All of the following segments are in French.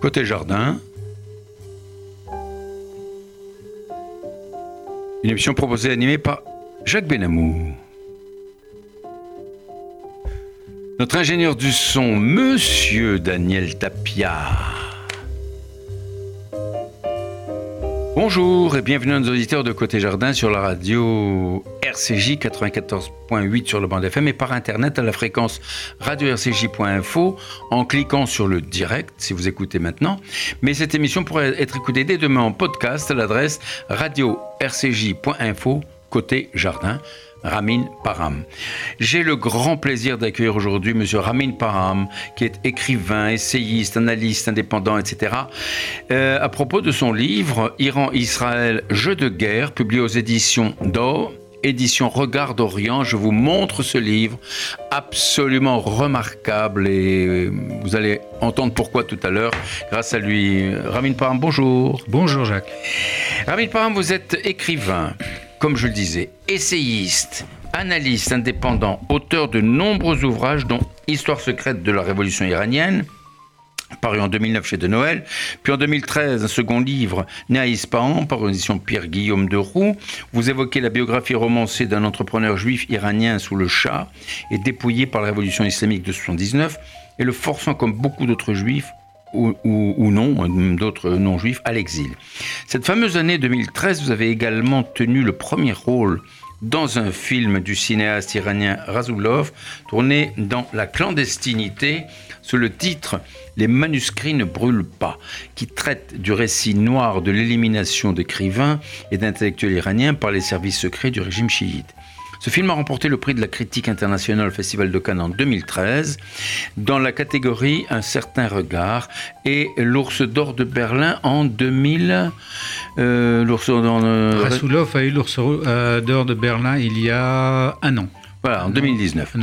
Côté jardin, une émission proposée et animée par Jacques Benamou. Notre ingénieur du son, Monsieur Daniel Tapia. Bonjour et bienvenue à nos auditeurs de Côté Jardin sur la radio RCJ 94.8 sur le band FM et par internet à la fréquence radio-rcj.info en cliquant sur le direct si vous écoutez maintenant. Mais cette émission pourrait être écoutée dès demain en podcast à l'adresse radio-rcj.info Côté Jardin. Ramin Param. J'ai le grand plaisir d'accueillir aujourd'hui M. Ramin Param, qui est écrivain, essayiste, analyste indépendant, etc. Euh, à propos de son livre Iran-Israël, Jeu de guerre, publié aux éditions d'Or, édition Regard d'Orient. Je vous montre ce livre absolument remarquable et vous allez entendre pourquoi tout à l'heure grâce à lui. Ramin Param, bonjour. Bonjour Jacques. Ramin Param, vous êtes écrivain comme je le disais, essayiste, analyste indépendant, auteur de nombreux ouvrages dont Histoire secrète de la révolution iranienne, paru en 2009 chez De Noël, puis en 2013 un second livre, Né à Ispahan, par l'édition Pierre-Guillaume de Roux. Vous évoquez la biographie romancée d'un entrepreneur juif iranien sous le Shah et dépouillé par la révolution islamique de 79 et le forçant comme beaucoup d'autres juifs ou, non, d'autres non-juifs, à l'exil. Cette fameuse année 2013, vous avez également tenu le premier rôle dans un film du cinéaste iranien Razulov, tourné dans la clandestinité, sous le titre Les manuscrits ne brûlent pas, qui traite du récit noir de l'élimination d'écrivains et d'intellectuels iraniens par les services secrets du régime chiite. Ce film a remporté le prix de la critique internationale au Festival de Cannes en 2013 dans la catégorie Un certain regard et l'Ours d'or de Berlin en 2000. Euh, a eu l'Ours euh, d'or de Berlin il y a un an. Voilà, en 2019.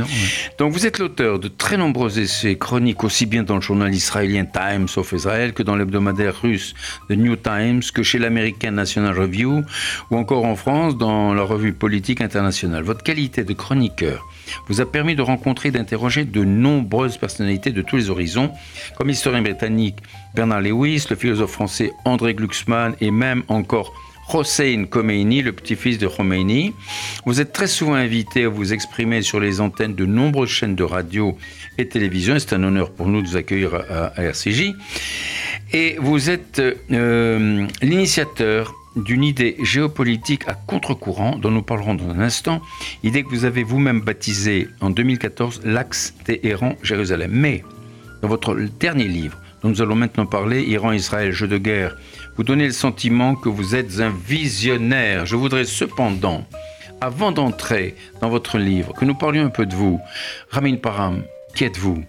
Donc vous êtes l'auteur de très nombreux essais chroniques, aussi bien dans le journal israélien Times of Israel que dans l'hebdomadaire russe The New Times, que chez l'américain National Review, ou encore en France dans la revue politique internationale. Votre qualité de chroniqueur vous a permis de rencontrer et d'interroger de nombreuses personnalités de tous les horizons, comme l'historien britannique Bernard Lewis, le philosophe français André Glucksmann et même encore Hossein Khomeini, le petit-fils de Khomeini. Vous êtes très souvent invité à vous exprimer sur les antennes de nombreuses chaînes de radio et télévision. C'est un honneur pour nous de vous accueillir à, RCJ. Et vous êtes euh, l'initiateur d'une idée géopolitique à contre-courant dont nous parlerons dans un instant, idée que vous avez vous-même baptisée en 2014 l'axe Téhéran-Jérusalem. Mais dans votre dernier livre, dont nous allons maintenant parler, Iran-Israël, jeu de guerre, vous donnez le sentiment que vous êtes un visionnaire. Je voudrais cependant, avant d'entrer dans votre livre, que nous parlions un peu de vous. Ramin Param, qui êtes-vous?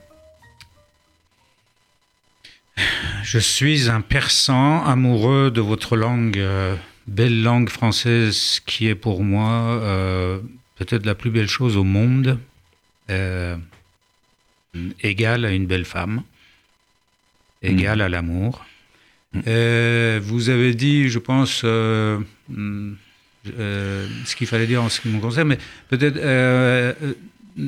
Je suis un persan amoureux de votre langue, euh, belle langue française qui est pour moi euh, peut-être la plus belle chose au monde, euh, égale à une belle femme, égale mm. à l'amour. Euh, vous avez dit, je pense, euh, euh, ce qu'il fallait dire en ce qui me concerne, mais peut-être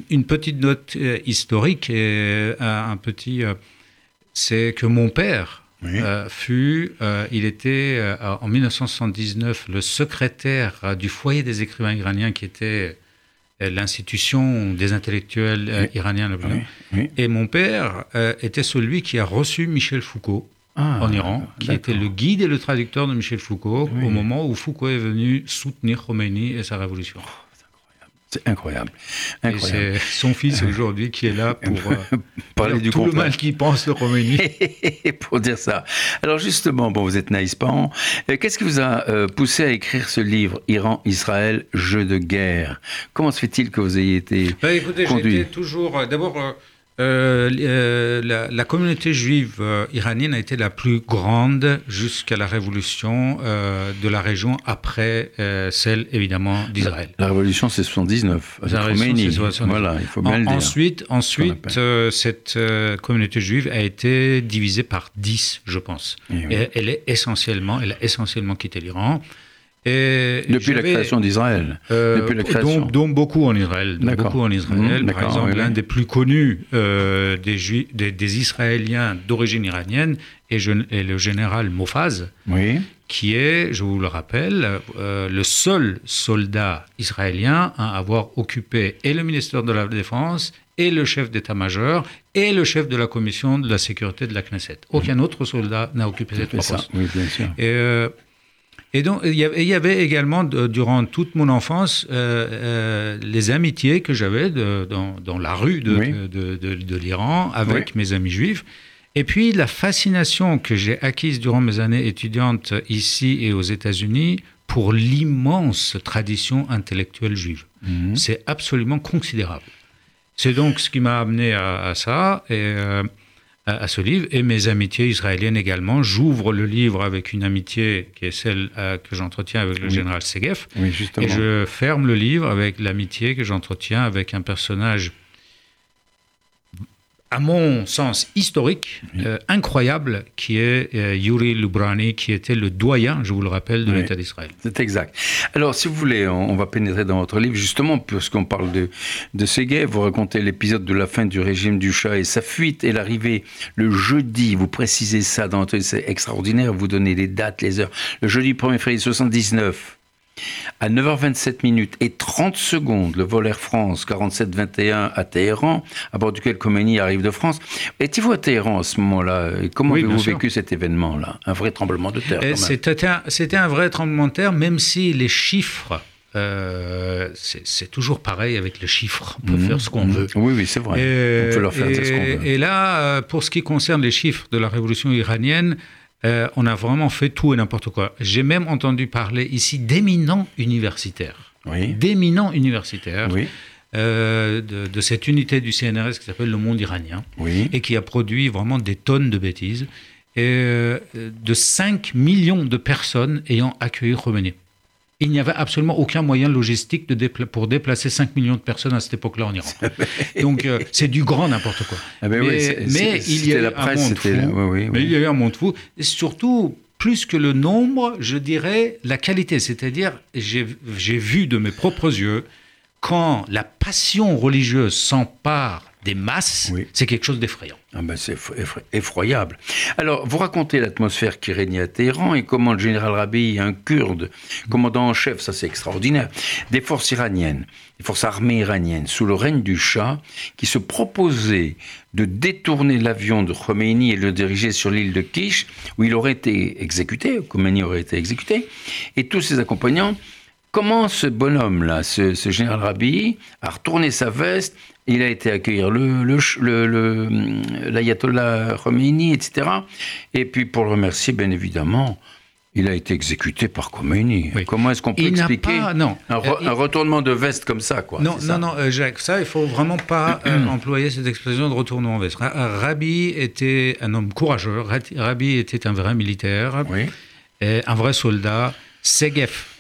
une petite note historique et un petit. c'est que mon père fut, il était en 1979 le secrétaire du foyer des écrivains iraniens qui était l'institution des intellectuels iraniens. Et mon père était celui qui a reçu Michel Foucault ah, en Iran, qui était le guide et le traducteur de Michel Foucault au moment où Foucault est venu soutenir Khomeini et sa révolution. C'est incroyable. C'est son fils aujourd'hui qui est là pour euh, parler du tout le mal qu'il pense de Khomeini. pour dire ça. Alors justement, bon, vous êtes naïspan. Euh, qu'est-ce qui vous a euh, poussé à écrire ce livre, Iran-Israël, jeu de guerre? Comment se fait-il que vous ayez été ben, écoutez, conduit? toujours, d'abord, euh, euh, la, communauté juive euh, iranienne a été la plus grande jusqu'à la révolution de la région après celle évidemment d'Israël. La, révolution c'est 79. La révolution Voilà, il faut bien le dire. Ensuite, ensuite cette communauté juive a été divisée par 10, je pense. Eh Et elle est essentiellement, elle a essentiellement quitté l'Iran. Et depuis la création d'Israël. Euh, création. Dont, beaucoup en Israël. beaucoup en Israël. Mmh, Par exemple, l'un des plus connus euh, des, des, Israéliens d'origine iranienne est, le général Mofaz, oui. qui est, je vous le rappelle, euh, le seul soldat israélien à avoir occupé et le ministère de la Défense et le chef d'état-major et le chef de la commission de la sécurité de la Knesset. Aucun mmh. autre soldat n'a occupé cette poste. Oui, bien sûr. Et, et donc, il y avait également, durant toute mon enfance, euh, euh, les amitiés que j'avais dans, dans, la rue de, de, de, l'Iran avec mes amis juifs. Et puis, la fascination que j'ai acquise durant mes années étudiantes ici et aux États-Unis pour l'immense tradition intellectuelle juive. Mhm. C'est absolument considérable. C'est donc ce qui m'a amené à, ça. Et. Euh, à, ce livre et mes amitiés israéliennes également. J'ouvre le livre avec une amitié qui est celle euh, que j'entretiens avec le général Segef. et je ferme le livre avec l'amitié que j'entretiens avec un personnage à mon sens historique, euh, incroyable, qui est euh, Yuri Lubrani, qui était le doyen, je vous le rappelle, de l'État d'Israël. C'est exact. Alors, si vous voulez, on, va pénétrer dans votre livre, justement, puisqu'on parle de, de Séguet, vous racontez l'épisode de la fin du régime du chat et sa fuite et l'arrivée le jeudi, vous précisez ça dans votre... C'est extraordinaire, vous donnez les dates, les heures. Le jeudi 1er février 79, à 9h27 minutes et 30 secondes, le vol Air France 4721 à Téhéran, à bord duquel Khomeini arrive de France. Étiez-vous à Téhéran à ce moment-là? Comment avez-vous vécu cet événement-là? Un vrai tremblement de terre C'était un, vrai tremblement de terre, même si les chiffres euh, c'est toujours pareil avec les chiffres. On peut mmh. faire ce qu'on mmh. veut. Oui, oui, c'est vrai. Et, On peut leur faire ce qu'on veut. Et là, euh, pour ce qui concerne les chiffres de la révolution iranienne, euh, on a vraiment fait tout et n'importe quoi. J'ai même entendu parler ici d'éminents universitaires. Oui. D'éminents universitaires. Euh, de, cette unité du CNRS qui s'appelle le monde iranien et qui a produit vraiment des tonnes de bêtises et euh, de 5 millions de personnes ayant accueilli Khomeini il n'y avait absolument aucun moyen logistique de pour déplacer 5 millions de personnes à cette époque-là en Iran. Donc euh, c'est du grand n'importe quoi. Ah ben mais, il y a eu un monde fou. mais il y a eu un monde fou. Et surtout, plus que le nombre, je dirais la qualité. C'est-à-dire, j'ai vu de mes propres yeux quand la passion religieuse s'empare des masses, c'est quelque chose d'effrayant. Ah ben c'est effroyable. Alors, vous racontez l'atmosphère qui régnait à Téhéran et comment le général Rabi, un kurde, commandant en chef, ça c'est extraordinaire, des forces iraniennes, des forces armées iraniennes, sous le règne du Shah, qui se proposaient de détourner l'avion de Khomeini et le diriger sur l'île de Kish, où il aurait été exécuté, Khomeini aurait été exécuté, et tous ses accompagnants Comment ce bonhomme-là, ce, général Rabi, a retourné sa veste il a été accueillir le, le, l'ayatollah Khomeini, etc. Et puis pour le remercier, bien évidemment, il a été exécuté par Khomeini. Comment est-ce qu'on peut expliquer non. Un, retournement de veste comme ça quoi, Non, non, non, euh, Jacques, ça, il faut vraiment pas euh, employer cette expression de retournement de veste. Rabi était un homme courageux, Rabi était un vrai militaire, et un vrai soldat. Segef,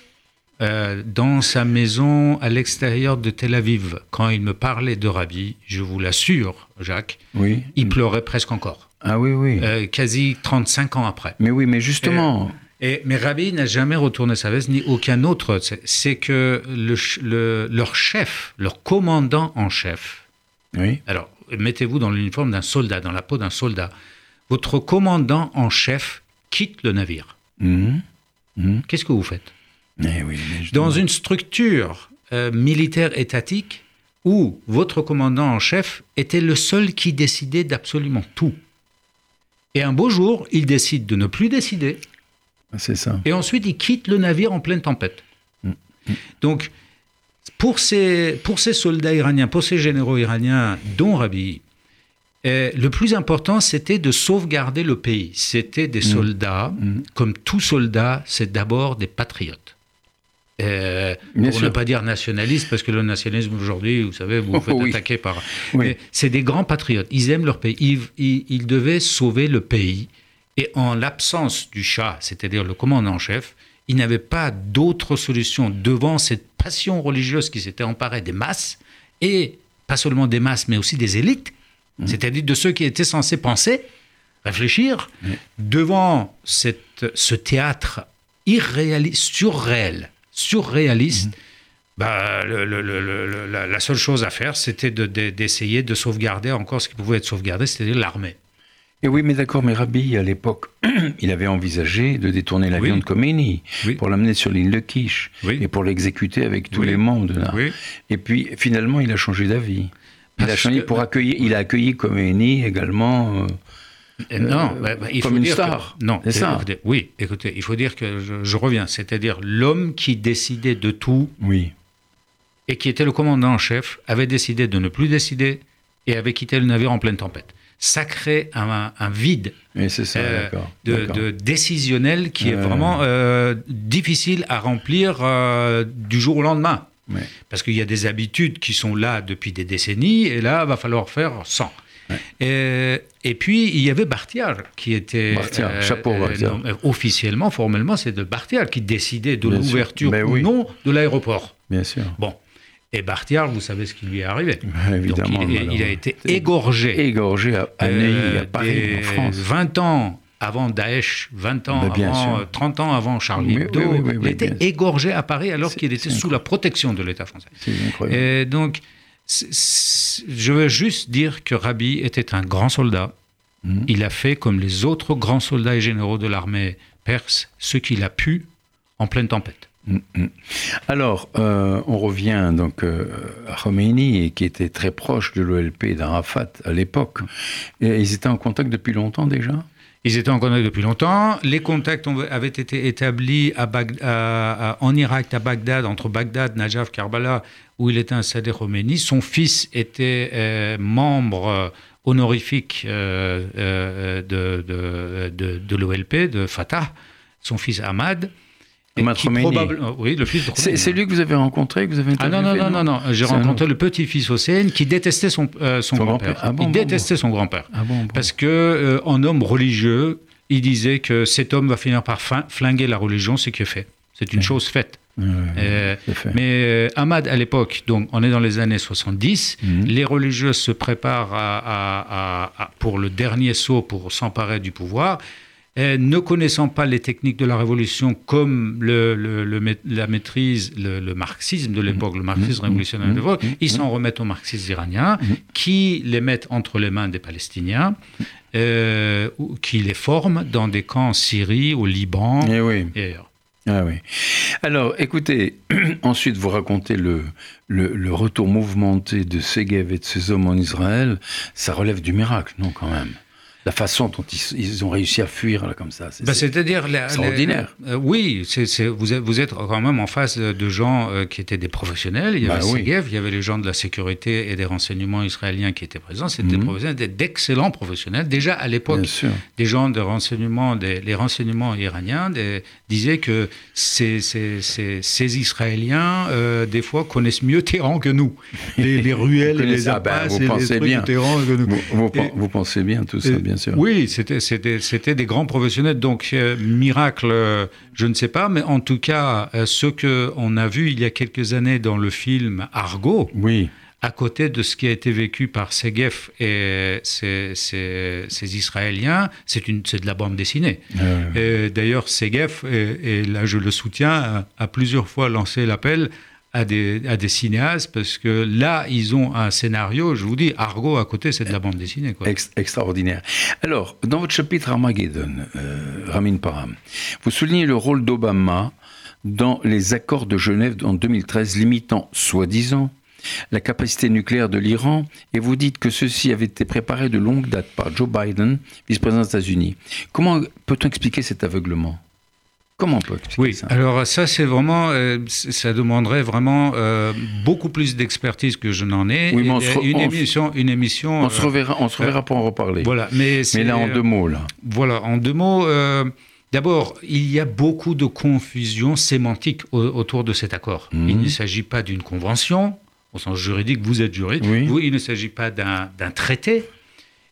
euh, dans sa maison à l'extérieur de Tel Aviv, quand il me parlait de Rabbi, je vous l'assure, Jacques, oui. il pleurait presque encore. Ah oui, oui. Euh, quasi 35 ans après. Mais oui, mais justement. Et, mais Rabbi n'a jamais retourné sa veste, ni aucun autre. C'est que le, leur chef, leur commandant en chef. Oui. Alors, mettez-vous dans l'uniforme d'un soldat, dans la peau d'un soldat. Votre commandant en chef quitte le navire. Mhm. Mhm. Qu'est-ce que vous faites? Eh dans une structure euh, militaire étatique où votre commandant en chef était le seul qui décidait d'absolument tout. Et un beau jour, il décide de ne plus décider. Ah, c'est ça. Et ensuite, il quitte le navire en pleine tempête. Mm. Mm. Donc, pour ces, pour ces soldats iraniens, pour ces généraux iraniens, dont Rabi, euh, le plus important, c'était de sauvegarder le pays. C'était des mm. soldats, comme tout soldat, c'est d'abord des patriotes. Euh, pour ne pas dire nationaliste, parce que le nationalisme aujourd'hui, vous savez, vous vous faites attaquer par. C'est des grands patriotes. Ils aiment leur pays. Ils, ils, devaient sauver le pays. Et en l'absence du chat, c'est-à-dire le commandant en chef, ils n'avaient pas d'autre solution devant cette passion religieuse qui s'était emparée des masses, et pas seulement des masses, mais aussi des élites, mmh. c'est-à-dire de ceux qui étaient censés penser, réfléchir, devant cette, ce théâtre irréaliste, surréel, surréaliste. Mhm. Bah, la, seule chose à faire, c'était d'essayer de, sauvegarder encore ce qui pouvait être sauvegardé, c'est-à-dire l'armée. Et oui, mais d'accord, mais Rabbi, à l'époque, il avait envisagé de détourner l'avion de Khomeini pour l'amener sur l'île de Kish et pour l'exécuter avec tous les membres. Là. Et puis, finalement, il a changé d'avis. Il a changé pour accueillir, il a accueilli Khomeini également. Euh, non, euh, bah, bah, il comme faut une dire star. non, c'est ça. oui, écoutez, il faut dire que je, je reviens, c'est-à-dire l'homme qui décidait de tout. Oui et qui était le commandant en chef, avait décidé de ne plus décider et avait quitté le navire en pleine tempête. Ça crée un, vide euh, de, décisionnel qui est vraiment euh, difficile à remplir euh, du jour au lendemain. Parce qu'il y a des habitudes qui sont là depuis des décennies, et là, il va falloir faire sans. Et, puis, il y avait Bartial, qui était... chapeau officiellement, formellement, c'est de Bartial qui décidait de l'ouverture ou non de l'aéroport. Bien sûr. Bon, et Bartial, vous savez ce qui lui est arrivé. évidemment. il, a été égorgé. Égorgé à, à euh, Paris, en France. 20 ans avant Daesh, 20 ans avant, 30 ans avant Charlie Hebdo, il a été égorgé à Paris alors qu'il était sous la protection de l'État français. Et donc, je veux juste dire que Rabi était un grand soldat. Mhm. Il a fait comme les autres grands soldats et généraux de l'armée perse, ce qu'il a pu en pleine tempête. Mm, mm. Alors, euh, on revient donc euh, à Khomeini, qui était très proche de l'OLP d'Arafat à l'époque. Ils étaient en contact depuis longtemps déjà? Ils étaient en contact depuis longtemps. Les contacts avaient été établis en Irak, à Bagdad, entre Bagdad, Najaf, Karbala, où il était installé Khomeini. Son fils était euh, membre honorifique de, de, de l'OLP, de Fatah, son fils Ahmad. Oui, le fils C'est lui que vous avez rencontré, que vous avez Ah non, non, non, non, non. J'ai rencontré le petit-fils Hossein qui détestait son, euh, son, grand-père. Ah il détestait son grand-père. Ah Parce que, euh, en homme religieux, il disait que cet homme va finir par flinguer la religion, ce qui est fait. C'est une chose faite. Euh, mais Ahmad, à l'époque, donc on est dans les années 70, mhm. les religieux se préparent à, pour le dernier saut pour s'emparer du pouvoir ne connaissant pas les techniques de la révolution comme le, la maîtrise, le, marxisme de l'époque, le marxisme mmh. révolutionnaire de l'époque, mmh. ils s'en remettent aux marxistes iraniens mmh. qui les mettent entre les mains des Palestiniens. Euh, qui les forment dans des camps en Syrie, au Liban et, eh et ailleurs. Ah oui. Alors, écoutez, ensuite vous racontez le, le, le, retour mouvementé de Segev et de ses hommes en Israël. Ça relève du miracle, non, quand même? La façon dont ils, ont réussi à fuir là, comme ça. C'est bah, C'est-à-dire extraordinaire. Euh, oui, c'est vous, êtes, vous êtes quand même en face de gens euh, qui étaient des professionnels. Il y avait bah, il y avait les gens de la sécurité et des renseignements israéliens qui étaient présents. C'était mhm. d'excellents professionnels. Déjà à l'époque, des gens de renseignement, des, les renseignements iraniens disaient que ces, ces, ces, Israéliens, euh, des fois, connaissent mieux Téhéran que nous. Les, ruelles et les ah, bah, vous pensez bien. que nous. Vous, vous, pensez bien tout ça, bien oui, c'était des grands professionnels. Donc, euh, miracle, euh, je ne sais pas, mais en tout cas, euh, ce qu'on a vu il y a quelques années dans le film Argo. Oui à côté de ce qui a été vécu par Segef et ces, Israéliens, c'est de la bande dessinée. D'ailleurs, Segef, et, là je le soutiens, a plusieurs fois lancé l'appel à des, cinéastes parce que là, ils ont un scénario, je vous dis, Argo à côté, c'est de la bande dessinée. Quoi. extraordinaire. Alors, dans votre chapitre Armageddon, euh, Ramin Param, vous soulignez le rôle d'Obama dans les accords de Genève en 2013 limitant, soi-disant, la capacité nucléaire de l'Iran et vous dites que ceci avait été préparé de longue date par Joe Biden, vice-président des États-Unis. Comment peut-on expliquer cet aveuglement? Comment on peut expliquer oui, ça alors ça, c'est vraiment, euh, ça demanderait vraiment euh, beaucoup plus d'expertise que je n'en ai. Oui, mais une, émission, une émission. On se reverra, on se reverra pour en reparler. Voilà, mais, mais là en deux mots là. Voilà, en deux mots. Euh, d'abord, il y a beaucoup de confusion sémantique autour de cet accord. Mhm. Il ne s'agit pas d'une convention, au sens juridique, vous êtes juriste. Vous, il ne s'agit pas d'un traité.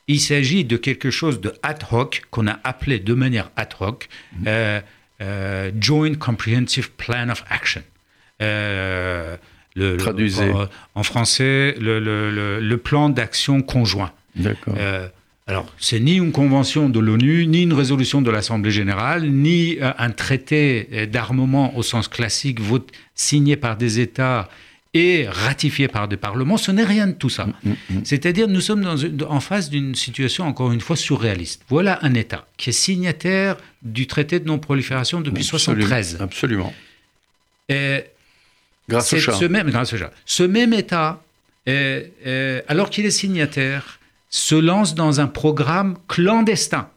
Il s'agit de quelque chose de ad hoc qu'on a appelé de manière ad hoc. Mhm. Euh, Joint Comprehensive Plan of Action. Euh, le, en français, le, le, plan d'action conjoint. D'accord. Euh, Alors, c'est ni une convention de l'ONU, ni une résolution de l'Assemblée générale, ni euh, un traité euh, d'armement au sens classique signé par des États et ratifié par des parlements. Ce n'est rien de tout ça. Mm, mm, mm. C'est-à-dire, nous sommes en face d'une situation, encore une fois, surréaliste. Voilà un État qui est signataire du traité de non-prolifération depuis 1973. Absolument. grâce au chat. Ce même, grâce au chat. Ce même État, alors qu'il est signataire, se lance dans un programme clandestin.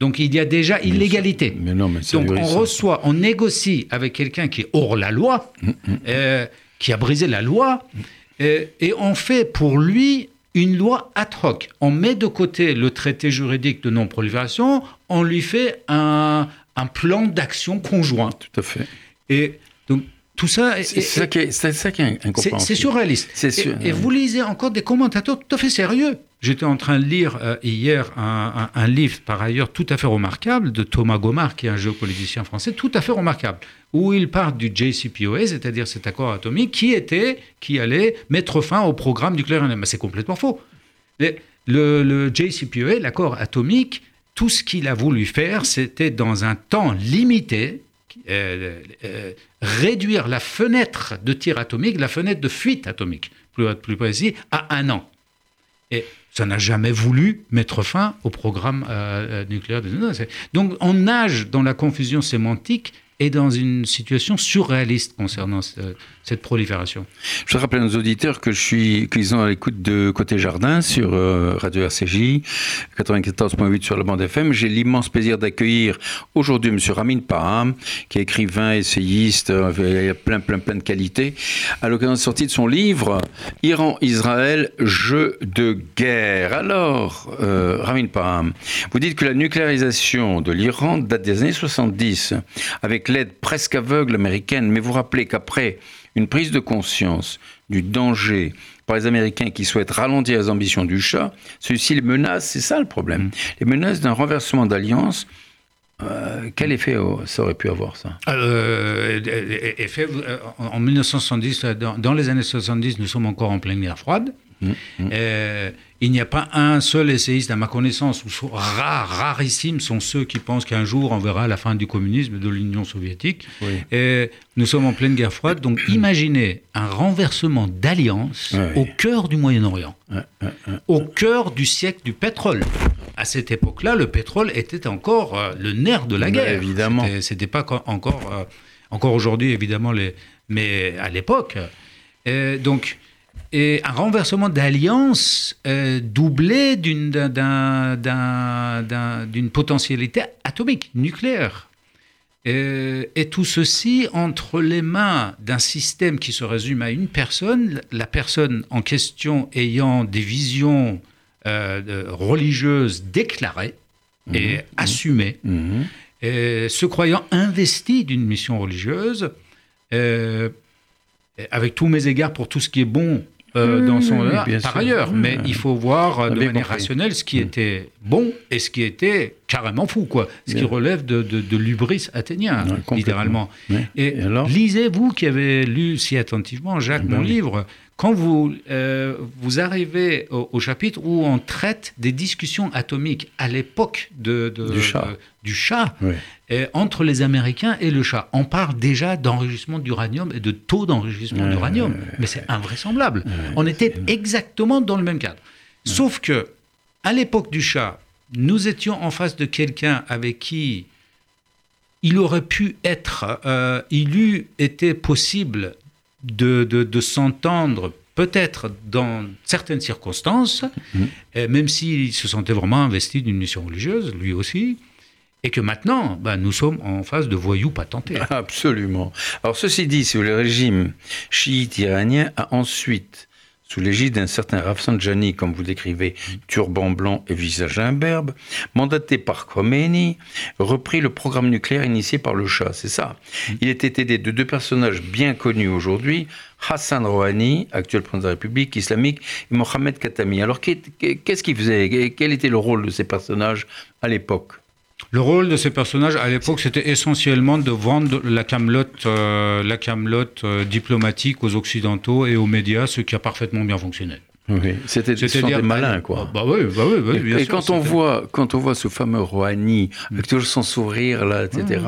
Donc il y a déjà illégalité. Mais non, mais Donc on reçoit, on négocie avec quelqu'un qui est hors la loi, mm. Euh, qui a brisé la loi, euh, et on fait pour lui une loi ad hoc. On met de côté le traité juridique de non-prolifération, on lui fait un, un plan d'action conjoint. Tout à fait. Et tout ça. C'est ça qui est, ça qui est C'est surréaliste. Et, vous lisez encore des commentateurs tout à fait sérieux. J'étais en train de lire euh, hier un, livre, par ailleurs, tout à fait remarquable, de Thomas Gomard, qui est un géopoliticien français, tout à fait remarquable, où il parle du JCPOA, c'est-à-dire cet accord atomique, qui était, qui allait mettre fin au programme nucléaire. Mais c'est complètement faux. Le, le JCPOA, l'accord atomique, tout ce qu'il a voulu faire, c'était dans un temps limité, euh, euh, réduire la fenêtre de tir atomique, la fenêtre de fuite atomique, plus, plus précis, à un an. Et ça n'a jamais voulu mettre fin au programme euh, nucléaire. Donc on nage dans la confusion sémantique et dans une situation surréaliste concernant cette prolifération. Je rappelle à nos auditeurs que je suis qu'ils à l'écoute de Côté Jardin sur euh, Radio RCJ 94.8 sur la bande FM. J'ai l'immense plaisir d'accueillir aujourd'hui M. Ramin Paham, qui est écrivain, essayiste, euh, plein, plein, plein de qualités, à l'occasion de la sortie de son livre Iran-Israël, jeu de guerre. Alors, euh, Ramin Paham, vous dites que la nucléarisation de l'Iran date des années 70, avec l'aide presque aveugle américaine, mais vous rappelez qu'après une prise de conscience du danger par les Américains qui souhaitent ralentir les ambitions du chat, ceux-ci les menacent, c'est ça le problème, les menaces d'un renversement d'alliance. Euh, quel effet ça aurait pu avoir ça? Euh, effet, euh, En 1970, dans, les années 70, nous sommes encore en pleine guerre froide. Mmh, mmh. Il n'y a pas un seul essayiste, à ma connaissance, ou rares, rarissimes sont ceux qui pensent qu'un jour on verra la fin du communisme de l'Union soviétique. Et nous sommes en pleine guerre froide, donc imaginez un renversement d'alliance au cœur du Moyen-Orient, au cœur du siècle du pétrole. À cette époque-là, le pétrole était encore euh, le nerf de la guerre. évidemment. C'était pas encore, euh, encore aujourd'hui, évidemment, les, mais à l'époque. donc, et un renversement d'alliance euh, doublé d'une potentialité atomique, nucléaire. Euh, et tout ceci entre les mains d'un système qui se résume à une personne, la personne en question ayant des visions euh, religieuses déclarées et mmh. assumées, mmh. se croyant investi d'une mission religieuse, avec tous mes égards pour tout ce qui est bon euh, dans son par ailleurs. Mais il faut voir euh, de manière rationnelle ce qui était bon et ce qui était carrément fou, quoi. Ce qui relève de, de, l'ubris athénien, littéralement. Et, lisez, vous qui avez lu si attentivement Jacques, eh ben mon livre, quand vous, euh, vous arrivez au, chapitre où on traite des discussions atomiques à l'époque de, du chat, du chat entre les Américains et le chat, on parle déjà d'enrichissement d'uranium et de taux d'enrichissement d'uranium. Mais c'est invraisemblable. on était exactement dans le même cadre. Sauf que, à l'époque du chat, nous étions en face de quelqu'un avec qui il aurait pu être, euh, il eût été possible de, s'entendre peut-être dans certaines circonstances, mhm. même s'il se sentait vraiment investi d'une mission religieuse, lui aussi, et que maintenant, ben, nous sommes en phase de voyous patentés. Absolument. Alors ceci dit, si le régime chiite iranien a ensuite sous l'égide d'un certain Rafsanjani, comme vous décrivez, turban blanc et visage imberbe, mandaté par Khomeini, reprit le programme nucléaire initié par le Shah, c'est ça. Il était aidé de deux personnages bien connus aujourd'hui, Hassan Rouhani, actuel président de la République islamique, et Mohamed Khatami. Alors qu'est-ce qu'il faisait? Quel était le rôle de ces personnages à l'époque? Le rôle de ces personnages à l'époque, c'était essentiellement de vendre la camelote, euh, la camelote euh, diplomatique aux occidentaux et aux médias, ce qui a parfaitement bien fonctionné. Oui, c'était des malins, quoi. Bah, oui, bah oui, oui bien et, et quand on voit, quand on voit ce fameux Rouhani mm. avec toujours son sourire là, etc.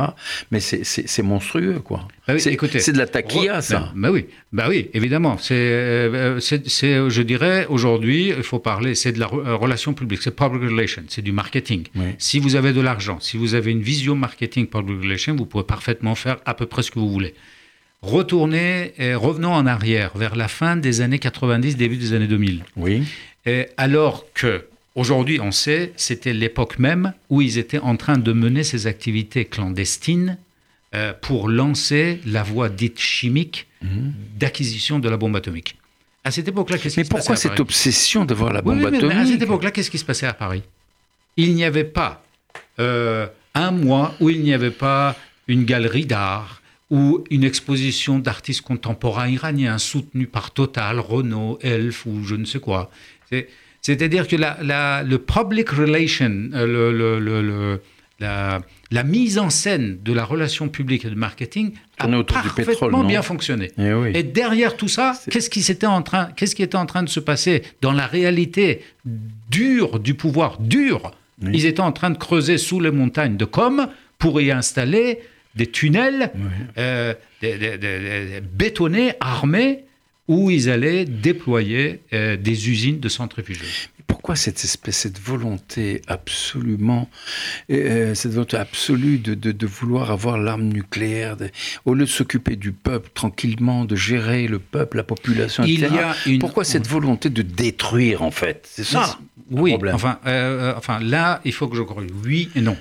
Mais c'est monstrueux, quoi. Bah c'est de la taquilla, ça. Bah, oui, bah oui, évidemment. C'est, euh, je dirais, aujourd'hui, il faut parler, c'est de la euh, relation publique, c'est public relation, c'est du marketing. Si vous avez de l'argent, si vous avez une vision marketing public relation, vous pouvez parfaitement faire à peu près ce que vous voulez retournez, et revenons en arrière, vers la fin des années 90, début des années 2000. Oui. Et alors que aujourd'hui, on sait, c'était l'époque même où ils étaient en train de mener ces activités clandestines euh, pour lancer la voie dite chimique mhm. d'acquisition de la bombe atomique. À cette époque-là, qu'est-ce qui se passait Mais pourquoi cette obsession d'avoir la bombe atomique À cette époque-là, qu'est-ce qui se passait à Paris? Il n'y avait pas euh, un mois où il n'y avait pas une galerie d'art, ou une exposition d'artistes contemporains iraniens soutenue par Total, Renault, Elf ou je ne sais quoi. C'est-à-dire que la, le public relation, euh, la, mise en scène de la relation publique et de marketing a parfaitement bien fonctionné. Eh et, derrière tout ça, qu'est-ce qui, était en train, qu'est-ce qui était en train de se passer dans la réalité dure du pouvoir dur? Ils étaient en train de creuser sous les montagnes de Com pour y installer des tunnels euh, bétonnés, armés, où ils allaient déployer euh, des usines de centrifugeuses. Pourquoi cette espèce, cette volonté absolument, euh, cette volonté absolue de, de, vouloir avoir l'arme nucléaire, au lieu de s'occuper du peuple tranquillement, de gérer le peuple, la population, Il Y a une... Pourquoi cette volonté de détruire en fait? C'est ça. Oui, enfin, enfin là, il faut que je croie oui et non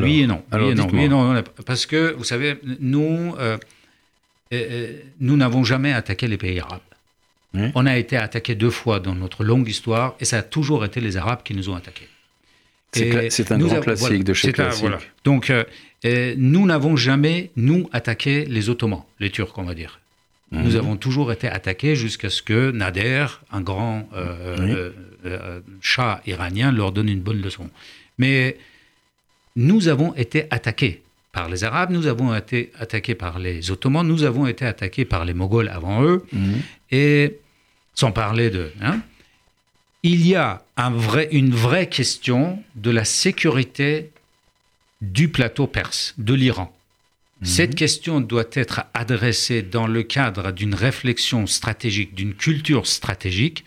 oui et non. oui, et non, Parce que, vous savez, nous, euh, euh, euh, nous n'avons jamais attaqué les pays arabes. On a été attaqué deux fois dans notre longue histoire, et ça a toujours été les Arabes qui nous ont attaqués. C'est un grand classique de chez classique. Donc, nous n'avons jamais, nous, attaqué les Ottomans, les Turcs, on va dire. Mhm. Nous avons toujours été attaqués jusqu'à ce que Nader, un grand euh, chat iranien, leur donne une bonne leçon. Mais nous avons été attaqués par les Arabes, nous avons été attaqués par les Ottomans, nous avons été attaqués par les Moghols avant eux, mhm. et sans parler de... Hein, il y a un vrai, une vraie question de la sécurité du plateau perse, de l'Iran. Mhm. Cette question doit être adressée dans le cadre d'une réflexion stratégique, d'une culture stratégique,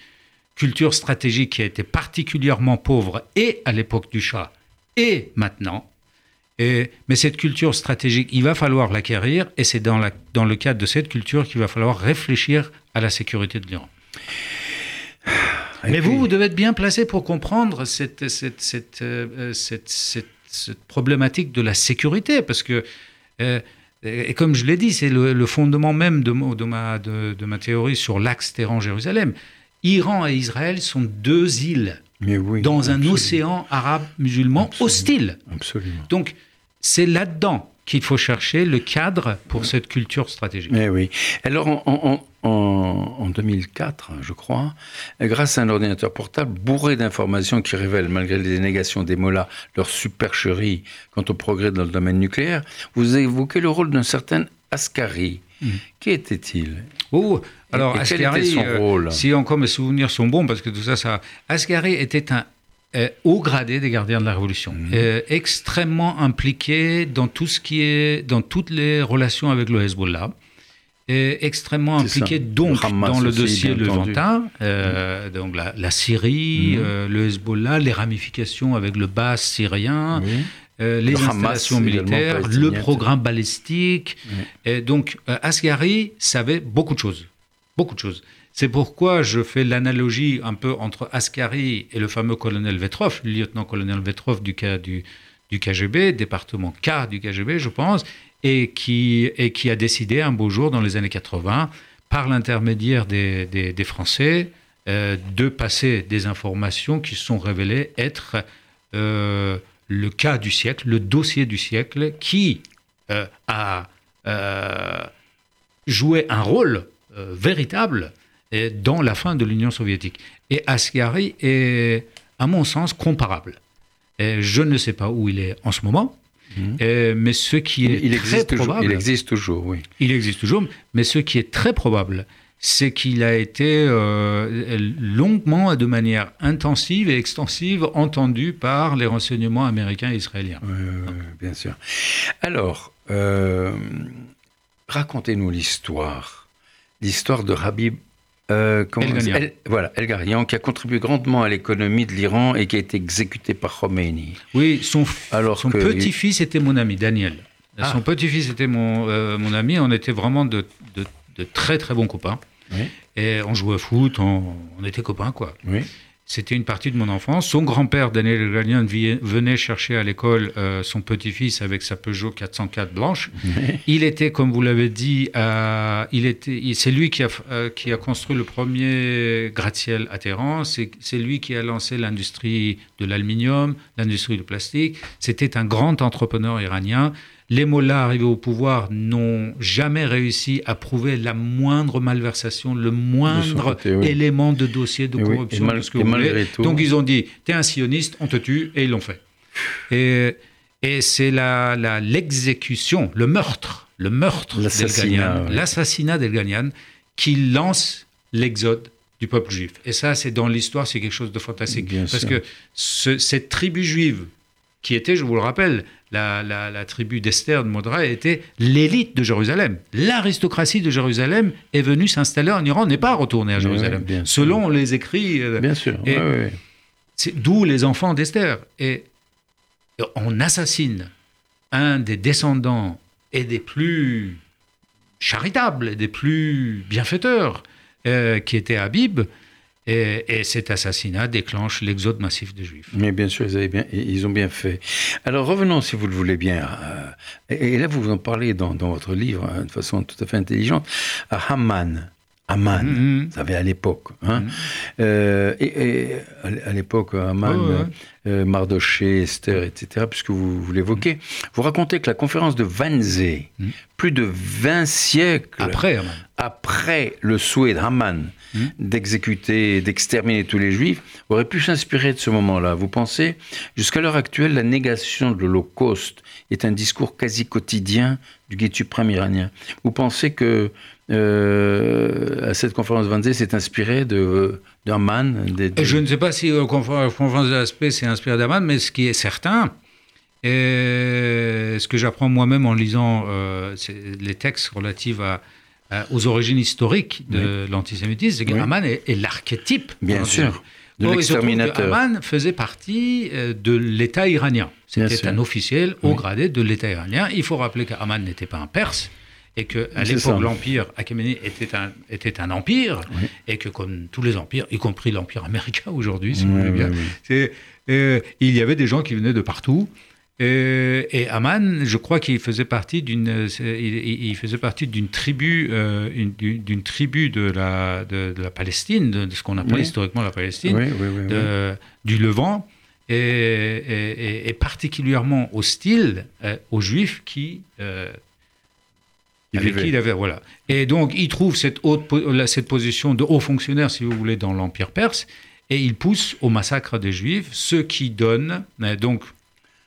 culture stratégique qui a été particulièrement pauvre et à l'époque du Shah et maintenant. Et, mais cette culture stratégique, il va falloir l'acquérir et c'est dans, la, dans le cadre de cette culture qu'il va falloir réfléchir à la sécurité de l'Iran. Mais vous, vous devez être bien placé pour comprendre cette, cette, cette, euh, cette, problématique de la sécurité, parce que, euh, et comme je l'ai dit, c'est le, fondement même de, de, ma, de, de ma théorie sur l'axe Téhéran-Jérusalem. Iran et Israël sont deux îles dans un océan arabe musulman hostile. Absolument. Donc, c'est là-dedans qu'il faut chercher le cadre pour cette culture stratégique. Mais oui. Alors, en, en, 2004, je crois, grâce à un ordinateur portable bourré d'informations qui révèlent, malgré les dénégations des mollahs, leur supercherie quant au progrès dans le domaine nucléaire, vous évoquez le rôle d'un certain Ascari. Hmm. Qui était-il? Oh, alors, Ascari, euh, si encore mes souvenirs sont bons, parce que tout ça, ça. Ascari était un euh, haut gradé des gardiens de la Révolution, mhm. euh, extrêmement impliqué dans tout ce qui est, dans toutes les relations avec le Hezbollah. Et extrêmement impliqué donc dans le dossier Levantin, euh, mhm. donc la, Syrie, le Hezbollah, les ramifications avec le bas syrien, les installations militaires, le programme balistique. Et donc Asghari savait beaucoup de choses beaucoup de choses. C'est pourquoi je fais l'analogie un peu entre Ascari et le fameux colonel Vetrov, le lieutenant-colonel Vetrov du, du, du, KGB, département K du KGB, je pense, et qui, et qui a décidé un beau jour, dans les années 80, par l'intermédiaire des, des, Français, euh, de passer des informations qui sont révélées être euh, le cas du siècle, le dossier du siècle, qui euh, a joué un rôle euh, véritable dans la fin de l'Union soviétique. Et Asghari est, à mon sens, comparable. Et je ne sais pas où il est en ce moment, mhm. mais ce qui est il très existe probable... il existe toujours, oui. Il existe toujours, mais ce qui est très probable, c'est qu'il a été euh, longuement et de manière intensive et extensive entendu par les renseignements américains et israéliens. bien sûr. Alors, euh, racontez-nous l'histoire, l'histoire de Rabbi euh, El, voilà, El Garian, qui a contribué grandement à l'économie de l'Iran et qui a été exécuté par Khomeini. Oui, son, son petit-fils était mon ami, Daniel. Ah. Son petit-fils était mon, mon ami. On était vraiment de, de, de très très bons copains. Et on jouait au foot, on, était copains, quoi. C'était une partie de mon enfance. Son grand-père, Daniel Gallien, venait chercher à l'école euh, son petit-fils avec sa Peugeot 404 blanche. Il était, comme vous l'avez dit, euh, il était, c'est lui qui a, euh, qui a construit le premier gratte-ciel à Téhéran. C'est, c'est lui qui a lancé l'industrie de l'aluminium, l'industrie du plastique. C'était un grand entrepreneur iranien les mollahs arrivés au pouvoir n'ont jamais réussi à prouver la moindre malversation, le moindre élément de dossier de corruption, que. Donc ils ont dit, t'es un sioniste, on te tue, et ils l'ont fait. Et, et c'est l'exécution, la, le meurtre, le meurtre l'assassinat d'El Ghanian, qui lance l'exode du peuple juif. Et ça, c'est dans l'histoire, c'est quelque chose de fantastique. parce que cette tribu juive, qui était, je vous le rappelle, la, tribu d'Esther de Modra était l'élite de Jérusalem. L'aristocratie de Jérusalem est venue s'installer en Iran, n'est pas retournée à Jérusalem, selon les écrits. Euh, bien sûr. C'est d'où les enfants d'Esther. Et on assassine un des descendants et des plus charitables, des plus bienfaiteurs, euh, qui était Habib. Et, cet assassinat déclenche l'exode massif des Juifs. Mais bien sûr, ils, avaient bien, ils ont bien fait. Alors revenons, si vous le voulez bien, et, là vous en parlez dans, votre livre hein, de façon tout à fait intelligente, à Haman. Haman, mm-hmm. vous savez, à l'époque. Hein. Mm-hmm. Euh, et, à l'époque, Haman, euh, Mardoché, Esther, etc., puisque vous, vous l'évoquez, vous racontez que la conférence de Wannsee, mm. plus de 20 siècles après, après le souhait de Haman, Hmm. d'exécuter, d'exterminer tous les juifs, aurait pu s'inspirer de ce moment-là. Vous pensez Jusqu'à l'heure actuelle, la négation de l'Holocauste est un discours quasi quotidien du guide suprême iranien. Vous pensez que euh, à cette conférence Wannsee s'est inspiré de d'Aman Je ne sais pas si la conférence de l'aspect s'est inspiré d'Aman, mais ce qui est certain, et ce que j'apprends moi-même en lisant euh, les textes relatifs à, euh, aux origines historiques de l'antisémitisme, c'est qu'Aman est, l'archétype. Bien sûr. De l'exterminateur. Aman faisait partie euh, de l'État iranien. C'était un officiel haut gradé de l'État iranien. Il faut rappeler qu'Aman n'était pas un Perse et qu'à l'époque, l'empire achéménide était un, était un empire, et que comme tous les empires, y compris l'empire américain aujourd'hui, si vous voulez bien, euh, il y avait des gens qui venaient de partout, euh, et Aman, je crois qu'il faisait partie d'une, il, faisait partie d'une tribu, euh, d'une tribu de la, de, la Palestine, de, ce qu'on appelle historiquement la Palestine, du Levant, et, particulièrement hostile euh, aux Juifs qui avec qui il avait voilà. Et donc il trouve cette haute cette position de haut fonctionnaire, si vous voulez, dans l'empire perse, et il pousse au massacre des Juifs, ce qui donne donc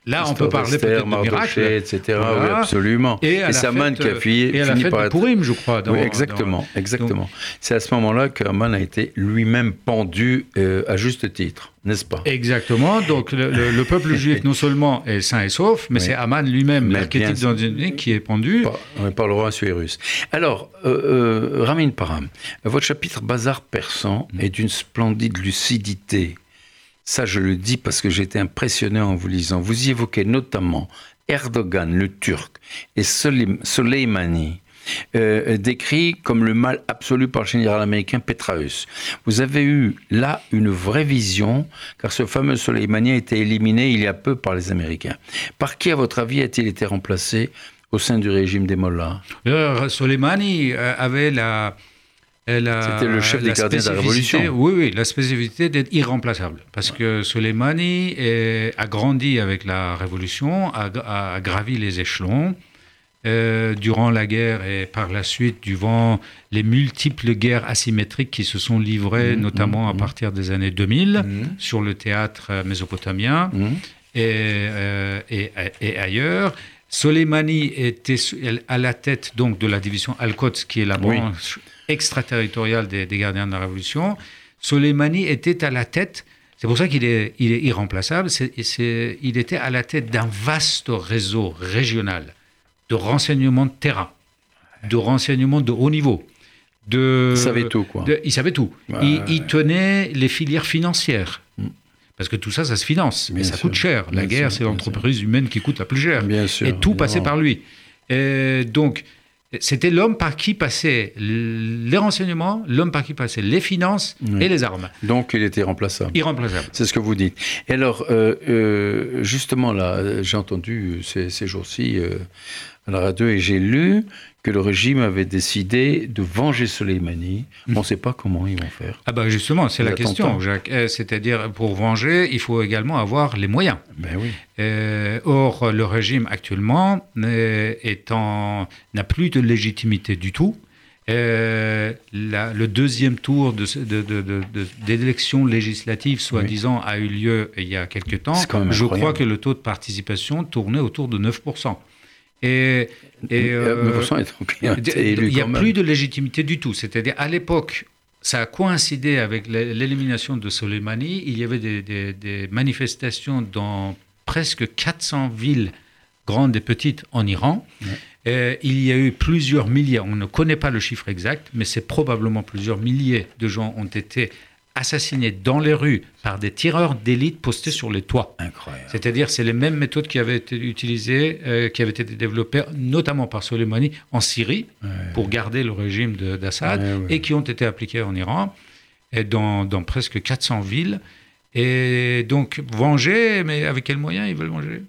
Là, on peut parler peut-être de miracle, etc. Oui, absolument. Et, Saman qui a fini, et à la fête par être... je crois. oui, exactement, exactement. C'est à ce moment-là qu'Aman a été lui-même pendu euh, à juste titre, n'est-ce pas? Exactement. Donc le, peuple juif non seulement est sain et sauf, mais c'est Aman lui-même, l'archétype qui est pendu. Par, par le roi russe. Alors, euh, euh, Ramin Param, votre chapitre Bazar persan mm. est d'une splendide lucidité ça, je le dis parce que été impressionné en vous lisant. Vous y évoquez notamment Erdogan, le Turc, et Soleimani, euh, décrit comme le mal absolu par le général américain Petraeus. Vous avez eu là une vraie vision, car ce fameux Soleimani a été éliminé il y a peu par les Américains. Par qui, à votre avis, a-t-il été remplacé au sein du régime des Mollahs? Euh, Soleimani euh, avait la c'était le chef des gardiens de la Révolution. Oui, oui, la spécificité d'être irremplaçable. Parce que Soleimani a grandi avec la Révolution, a, gravi les échelons. Euh, durant la guerre et par la suite, durant les multiples guerres asymétriques qui se sont livrées, mmh, notamment à mmh, mmh. partir des années 2000, sur le théâtre mésopotamien euh, et, et, ailleurs. Soleimani était à la tête donc de la division Al-Quds, qui est la branche extraterritoriale des, gardiens de la Révolution. Soleimani était à la tête, c'est pour ça qu'il est, il est irremplaçable, il était à la tête d'un vaste réseau régional de renseignement de terrain, de renseignement de haut niveau. De, il savait tout, quoi. il savait tout. il, tenait les filières financières. Mm. Parce que tout ça, ça se finance, mais ça coûte cher. La guerre, c'est l'entreprise humaine qui coûte la plus cher. Bien sûr, et tout passait par lui. Et donc, c'était l'homme par qui passaient les renseignements, l'homme par qui passaient les finances et les armes. Donc il était irremplaçable. Irremplaçable. C'est ce que vous dites. Et alors, euh, euh, justement là, j'ai entendu ces, ces jours-ci euh, à la radio et j'ai lu que le régime avait décidé de venger Soleimani. On ne sait pas comment ils vont faire. Ah bah justement, c'est la question, Jacques. Euh, c'est-à-dire, pour venger, il faut également avoir les moyens. Ben oui. Euh, or, le régime actuellement étant n'a plus de légitimité du tout. Euh, le deuxième tour d'élection de, législative, soi-disant, a eu lieu il y a quelque temps. Je crois que le taux de participation tournait autour de 9%. Et, euh, il n'y a plus de légitimité du tout. C'est-à-dire, à, l'époque, ça a coïncidé avec l'élimination de Soleimani. Il y avait des, manifestations dans presque 400 villes, grandes et petites, en Iran. il y a eu plusieurs milliers, on ne connaît pas le chiffre exact, mais c'est probablement plusieurs milliers de gens ont été assassinés dans les rues par des tireurs d'élite postés sur les toits. Incroyable. C'est-à-dire, c'est les mêmes méthodes qui avaient été utilisées, euh, qui avaient été développées notamment par Soleimani en Syrie pour garder le régime d'Assad et qui ont été appliquées en Iran et dans, dans, presque 400 villes. Et donc, venger, mais avec quels moyens ils veulent venger?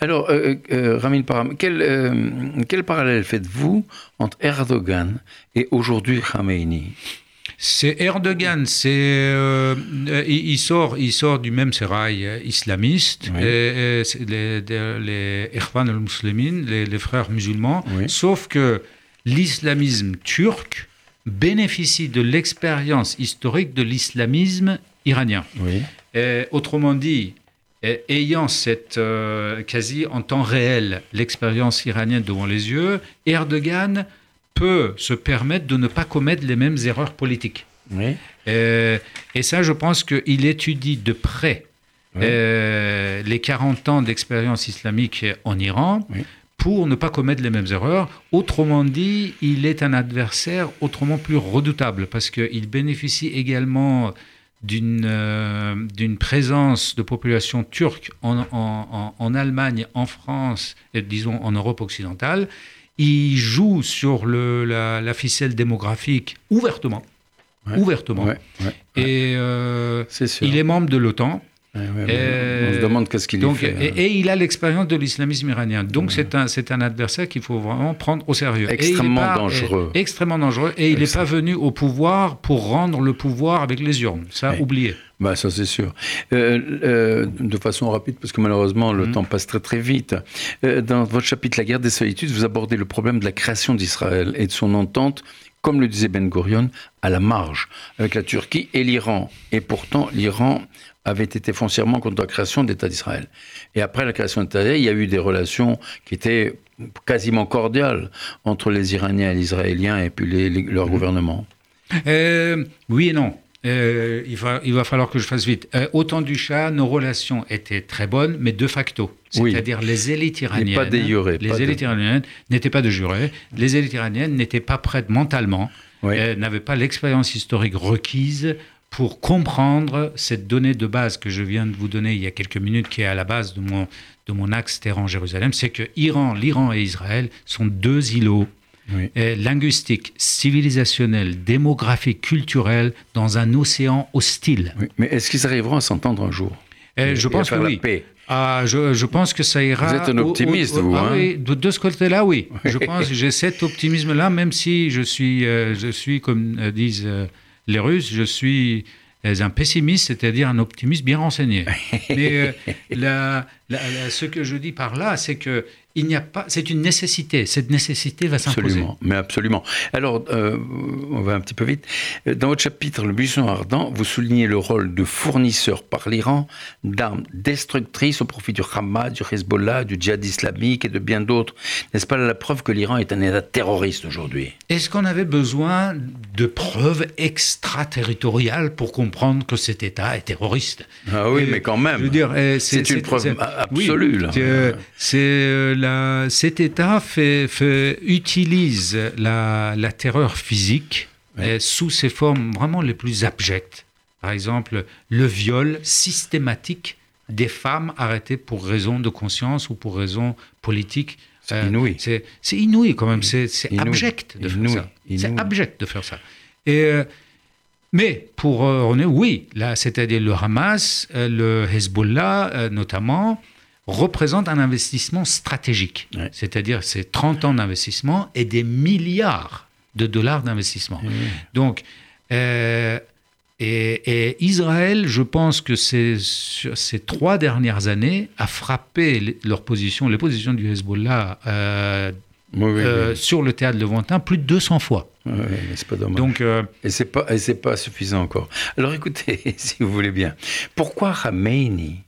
Alors, euh, euh, Ramin Param, quel, quel parallèle faites-vous entre Erdogan et aujourd'hui Khamenei? C'est Erdogan, c'est euh, il, sort, il sort du même sérail islamiste, les, les al-Muslimin, les, frères musulmans, sauf que l'islamisme turc bénéficie de l'expérience historique de l'islamisme iranien. autrement dit, ayant cette euh, quasi en temps réel l'expérience iranienne devant les yeux, Erdogan peut se permettre de ne pas commettre les mêmes erreurs politiques. Euh, et ça, je pense qu'il étudie de près euh, les 40 ans d'expérience islamique en Iran pour ne pas commettre les mêmes erreurs. Autrement dit, il est un adversaire autrement plus redoutable parce qu'il bénéficie également d'une euh, d'une présence de population turque en, en, en, Allemagne, en France et disons en Europe occidentale il joue sur le, la, ficelle démographique ouvertement. ouvertement. et euh, il est membre de l'OTAN. on se demande qu'est-ce qu'il fait. Et, hein. et, il a l'expérience de l'islamisme iranien. Donc c'est un, un adversaire qu'il faut vraiment prendre au sérieux. Extrêmement dangereux. extrêmement dangereux. Et il n'est pas venu au pouvoir pour rendre le pouvoir avec les urnes. Ça, oublié. Bah, ça c'est sûr. Euh, euh, de façon rapide, parce que malheureusement le mhm. temps passe très très vite. Euh, dans votre chapitre La guerre des solitudes, vous abordez le problème de la création d'Israël et de son entente, comme le disait Ben Gurion, à la marge avec la Turquie et l'Iran. Et pourtant, l'Iran avait été foncièrement contre la création d'État d'Israël. Et après la création d'État d'Israël, il y a eu des relations qui étaient quasiment cordiales entre les Iraniens et les Israéliens et puis les, leur mhm. gouvernement. oui et non. Euh, il, va, il va falloir que je fasse vite. Euh, au temps du chat, nos relations étaient très bonnes, mais de facto. C'est-à-dire les élites iraniennes. Pas les élites iraniennes n'étaient pas de jurés. Les élites iraniennes n'étaient pas prêtes mentalement, n'avaient pas l'expérience historique requise pour comprendre cette donnée de base que je viens de vous donner il y a quelques minutes, qui est à la base de mon, de mon axe Téhéran-Jérusalem, c'est que Iran, l'Iran et Israël sont deux îlots linguistique, civilisationnelle, démographique, culturelle, dans un océan hostile. Mais est-ce qu'ils arriveront à s'entendre un jour? Je pense que oui. Ah, je, je, pense que ça ira. Vous êtes un optimiste, vous. Ah, hein? de, ce côté-là, oui. Je pense que j'ai cet optimisme-là, même si je suis, euh, je suis comme euh, disent euh, les Russes, je suis un pessimiste, c'est-à-dire un optimiste bien renseigné. Mais ce que je dis par là, c'est que il n'y a pas, c'est une nécessité. Cette nécessité va s'imposer. Absolument, mais absolument. Alors, euh, on va un petit peu vite. Dans votre chapitre Le buisson ardent, vous soulignez le rôle de fournisseur par l'Iran d'armes destructrices au profit du Hamas, du Hezbollah, du djihad islamique et de bien d'autres. N'est-ce pas la preuve que l'Iran est un État terroriste aujourd'hui? Est-ce qu'on avait besoin de preuves extraterritoriales pour comprendre que cet État est terroriste? Ah oui, mais quand même. c'est une preuve absolue. c'est cet État fait, utilise la, terreur physique sous ses formes vraiment les plus abjectes. Par exemple, le viol systématique des femmes arrêtées pour raison de conscience ou pour raison politique. C'est euh, inouï. C'est inouï quand même, c'est abject de faire ça. C'est abject de faire ça. Et, euh, mais pour euh, oui, là, c'est-à-dire le Hamas, le Hezbollah notamment, représente un investissement stratégique. C'est-à-dire c'est 30 ans d'investissement et des milliards de dollars d'investissement. Donc, euh, et, Israël, je pense que ces, ces trois dernières années, a frappé leur position, les positions du Hezbollah euh, euh, sur le théâtre levantin plus de 200 fois. C'est pas dommage. Donc, Et c'est pas, pas suffisant encore. Alors écoutez, si vous voulez bien, pourquoi Khamenei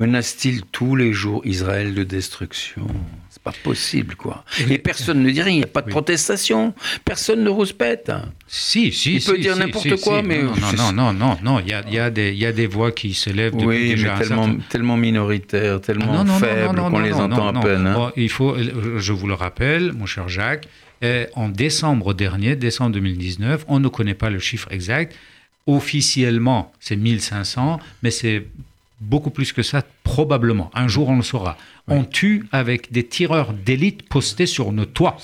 menace-t-il tous les jours Israël de destruction? C'est pas possible, quoi. Et personne ne dit rien, il n'y a pas de protestation, personne ne rouspète. Si, si, Il peut dire n'importe quoi, mais... Non, non, non, non, non, il y a, y, a des, y a des voix qui s'élèvent depuis oui, déjà mais tellement, tellement minoritaires, tellement ah, faibles qu'on les entend à peine. Hein. il faut, je vous le rappelle, mon cher Jacques, eh, en décembre dernier, décembre 2019, on ne connaît pas le chiffre exact, Officiellement, c'est 1500, mais c'est beaucoup plus que ça, probablement. Un jour, on le saura. On tue avec des tireurs d'élite postés sur nos toits.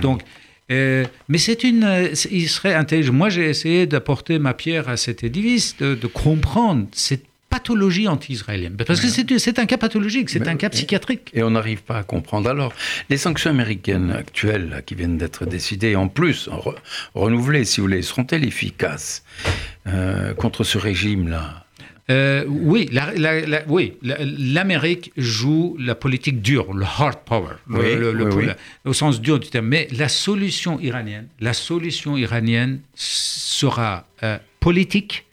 Donc, euh, mais c'est une, il serait intelligent. Moi, j'ai essayé d'apporter ma pierre à cet édifice, de, comprendre cette pathologie anti-israélienne. Parce que c'est un cas pathologique, c'est un cas psychiatrique. Et on n'arrive pas à comprendre. Alors, les sanctions américaines actuelles qui viennent d'être décidées, en plus, renouvelées, si vous voulez, seront-elles efficaces euh, contre ce régime-là? Euh, oui, oui, l'Amérique joue la politique dure, le hard power, au sens dur du terme. Mais la solution iranienne, la solution iranienne sera euh, politique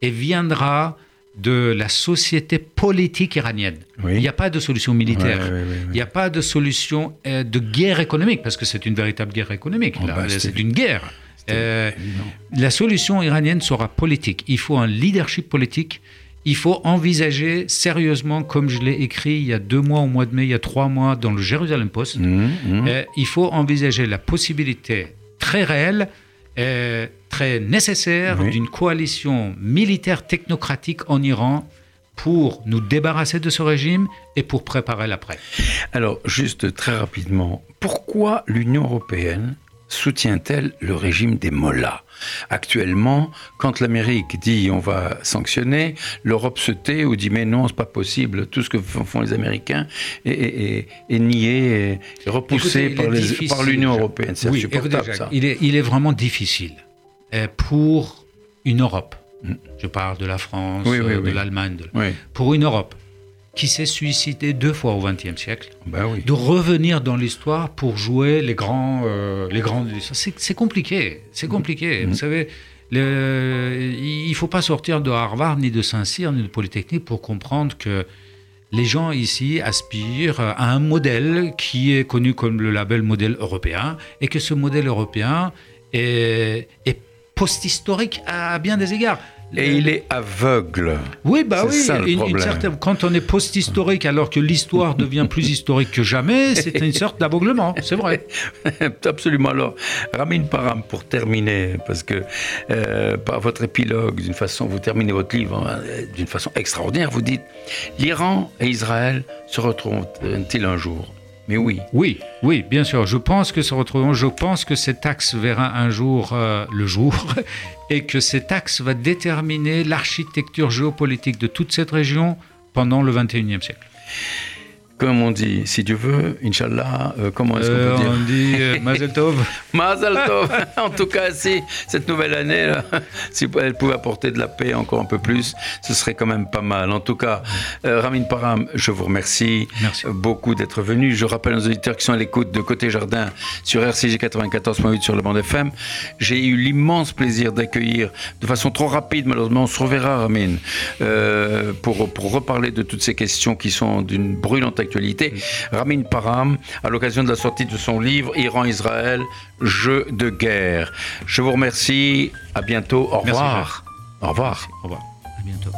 et viendra de la société politique iranienne. Il n'y a pas de solution militaire. Il n'y a pas de solution euh, de guerre économique, parce que c'est une véritable guerre économique. Oh, bah, c'est une guerre. La solution iranienne sera politique. Il faut un leadership politique il faut envisager sérieusement, comme je l'ai écrit il y a deux mois, au mois de mai, il y a trois mois, dans le Jerusalem Post, mmh, mmh. Euh, il faut envisager la possibilité très réelle, euh, très nécessaire, d'une coalition militaire technocratique en Iran pour nous débarrasser de ce régime et pour préparer l'après. Alors, juste très rapidement, pourquoi l'Union européenne soutient-elle le régime des mollahs? Actuellement, quand l'Amérique dit on va sanctionner, l'Europe se tait ou dit mais non, c'est pas possible. Tout ce que font les Américains est, nié, et repoussé par, l'Union européenne. C'est insupportable ça. Il est, il est vraiment difficile euh, pour une Europe. Mm. Je parle de la France, euh, de l'Allemagne. Pour une Europe qui s'est suicidé deux fois au XXe siècle, ben oui. de revenir dans l'histoire pour jouer les grands, euh, les grands. C'est compliqué, c'est compliqué. Mm. Vous savez, le, il ne faut pas sortir de Harvard ni de Saint-Cyr ni de Polytechnique pour comprendre que les gens ici aspirent à un modèle qui est connu comme le label modèle européen et que ce modèle européen est, est post-historique à bien des égards. Et il est aveugle. Oui, bah oui. une, certaine, quand on est post-historique alors que l'histoire devient plus historique que jamais, c'est une sorte d'aveuglement, c'est vrai. Absolument. Alors, Ramin Param, pour terminer, parce que euh, par votre épilogue, d'une façon, vous terminez votre livre hein, d'une façon extraordinaire, vous dites l'Iran et Israël se retrouveront-ils un jour? Mais oui. Oui, oui, bien sûr. Je pense que pense que cet axe verra un jour euh, le jour et que cet axe va déterminer l'architecture géopolitique de toute cette région pendant le 21e siècle. Comme on dit, si Dieu veut, Inch'Allah, euh, comment est-ce qu'on peut dire On dit euh, Mazel Tov. Mazel Tov. en tout cas, si cette nouvelle année, si elle pouvait apporter de la paix encore un peu plus, ce serait quand même pas mal. En tout cas, Ramin Param, je vous remercie Merci. beaucoup d'être venu. Je rappelle aux auditeurs qui sont à l'écoute de Côté Jardin sur RCG 94.8 sur le bande FM. J'ai eu l'immense plaisir d'accueillir de façon trop rapide, malheureusement, on se reverra, Ramin, pour, pour reparler de toutes ces questions qui sont d'une brûlante actualité. Ramin Param, à l'occasion de la sortie de son livre Iran-Israël, Jeu de guerre. Je vous remercie. À bientôt. Au revoir. Merci, Au revoir. Au revoir. À bientôt.